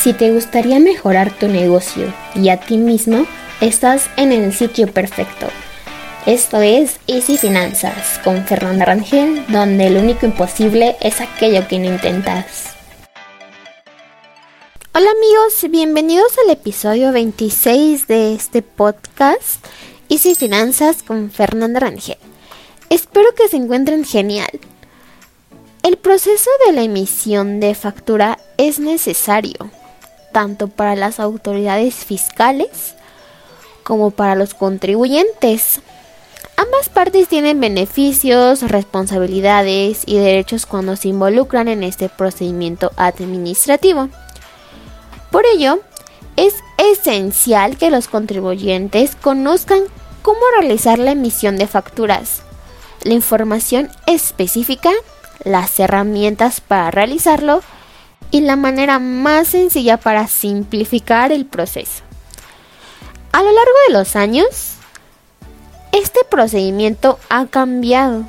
Si te gustaría mejorar tu negocio y a ti mismo, estás en el sitio perfecto. Esto es Easy Finanzas con Fernanda Rangel, donde lo único imposible es aquello que no intentas. Hola amigos, bienvenidos al episodio 26 de este podcast Easy Finanzas con Fernanda Rangel. Espero que se encuentren genial. El proceso de la emisión de factura es necesario tanto para las autoridades fiscales como para los contribuyentes. Ambas partes tienen beneficios, responsabilidades y derechos cuando se involucran en este procedimiento administrativo. Por ello, es esencial que los contribuyentes conozcan cómo realizar la emisión de facturas, la información específica, las herramientas para realizarlo y la manera más sencilla para simplificar el proceso. A lo largo de los años, este procedimiento ha cambiado.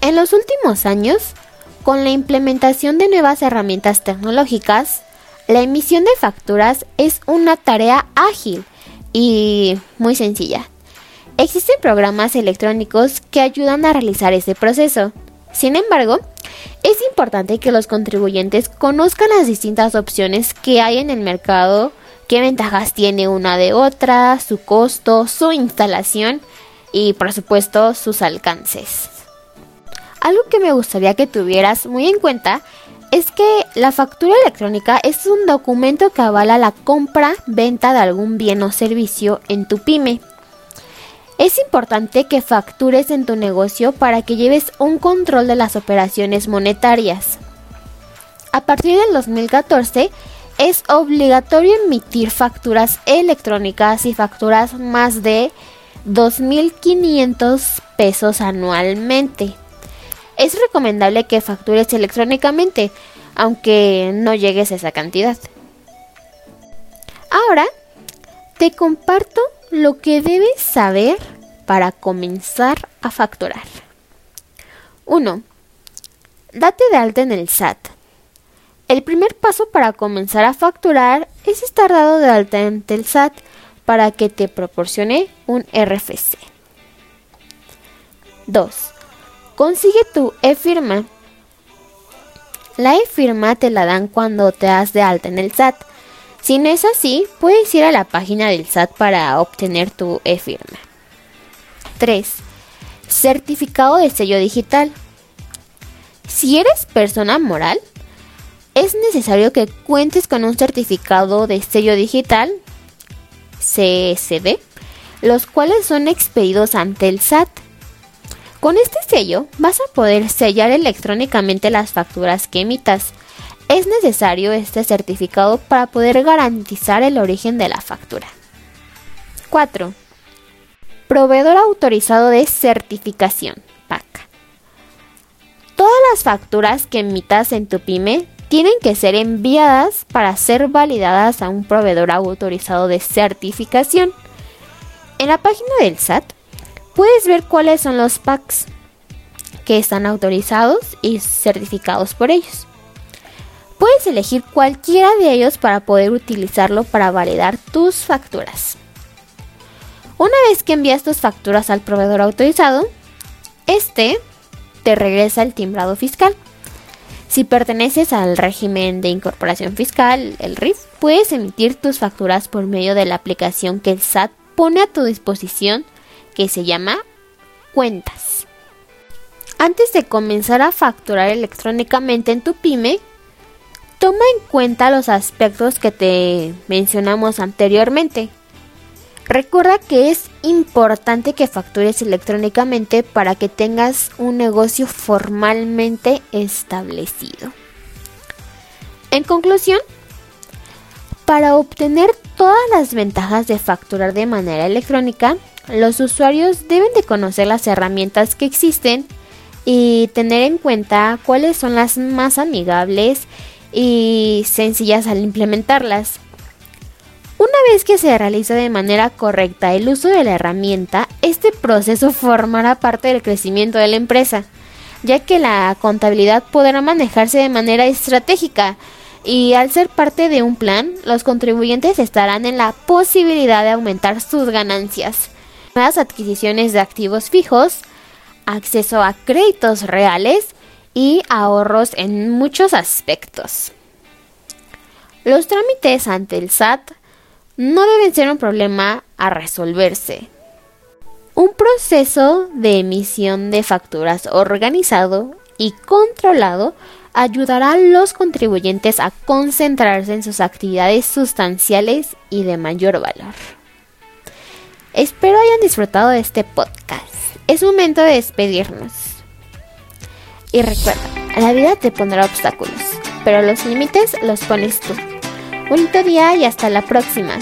En los últimos años, con la implementación de nuevas herramientas tecnológicas, la emisión de facturas es una tarea ágil y muy sencilla. Existen programas electrónicos que ayudan a realizar este proceso. Sin embargo, es importante que los contribuyentes conozcan las distintas opciones que hay en el mercado, qué ventajas tiene una de otra, su costo, su instalación y por supuesto sus alcances. Algo que me gustaría que tuvieras muy en cuenta es que la factura electrónica es un documento que avala la compra, venta de algún bien o servicio en tu pyme. Es importante que factures en tu negocio para que lleves un control de las operaciones monetarias. A partir del 2014 es obligatorio emitir facturas electrónicas y facturas más de 2.500 pesos anualmente. Es recomendable que factures electrónicamente, aunque no llegues a esa cantidad. Ahora, te comparto lo que debes saber para comenzar a facturar. 1. Date de alta en el SAT. El primer paso para comenzar a facturar es estar dado de alta en el SAT para que te proporcione un RFC. 2. Consigue tu e-firma. La e-firma te la dan cuando te das de alta en el SAT. Si no es así, puedes ir a la página del SAT para obtener tu e-firma. 3. Certificado de sello digital. Si eres persona moral, es necesario que cuentes con un certificado de sello digital, CSD, los cuales son expedidos ante el SAT. Con este sello vas a poder sellar electrónicamente las facturas que emitas es necesario este certificado para poder garantizar el origen de la factura. 4. Proveedor autorizado de certificación, PAC. Todas las facturas que emitas en tu pyme tienen que ser enviadas para ser validadas a un proveedor autorizado de certificación. En la página del SAT puedes ver cuáles son los PACs que están autorizados y certificados por ellos. Puedes elegir cualquiera de ellos para poder utilizarlo para validar tus facturas. Una vez que envías tus facturas al proveedor autorizado, este te regresa el timbrado fiscal. Si perteneces al régimen de incorporación fiscal, el RIF, puedes emitir tus facturas por medio de la aplicación que el SAT pone a tu disposición que se llama Cuentas. Antes de comenzar a facturar electrónicamente en tu pyme, Toma en cuenta los aspectos que te mencionamos anteriormente. Recuerda que es importante que factures electrónicamente para que tengas un negocio formalmente establecido. En conclusión, para obtener todas las ventajas de facturar de manera electrónica, los usuarios deben de conocer las herramientas que existen y tener en cuenta cuáles son las más amigables y sencillas al implementarlas. Una vez que se realiza de manera correcta el uso de la herramienta, este proceso formará parte del crecimiento de la empresa, ya que la contabilidad podrá manejarse de manera estratégica Y al ser parte de un plan, los contribuyentes estarán en la posibilidad de aumentar sus ganancias, nuevas adquisiciones de activos fijos, acceso a créditos reales y ahorros en muchos aspectos. Los trámites ante el SAT no deben ser un problema a resolverse. Un proceso de emisión de facturas organizado y controlado ayudará a los contribuyentes a concentrarse en sus actividades sustanciales y de mayor valor. Espero hayan disfrutado de este podcast. Es momento de despedirnos. Y recuerda, la vida te pondrá obstáculos, pero los límites los pones tú. Bonito día y hasta la próxima.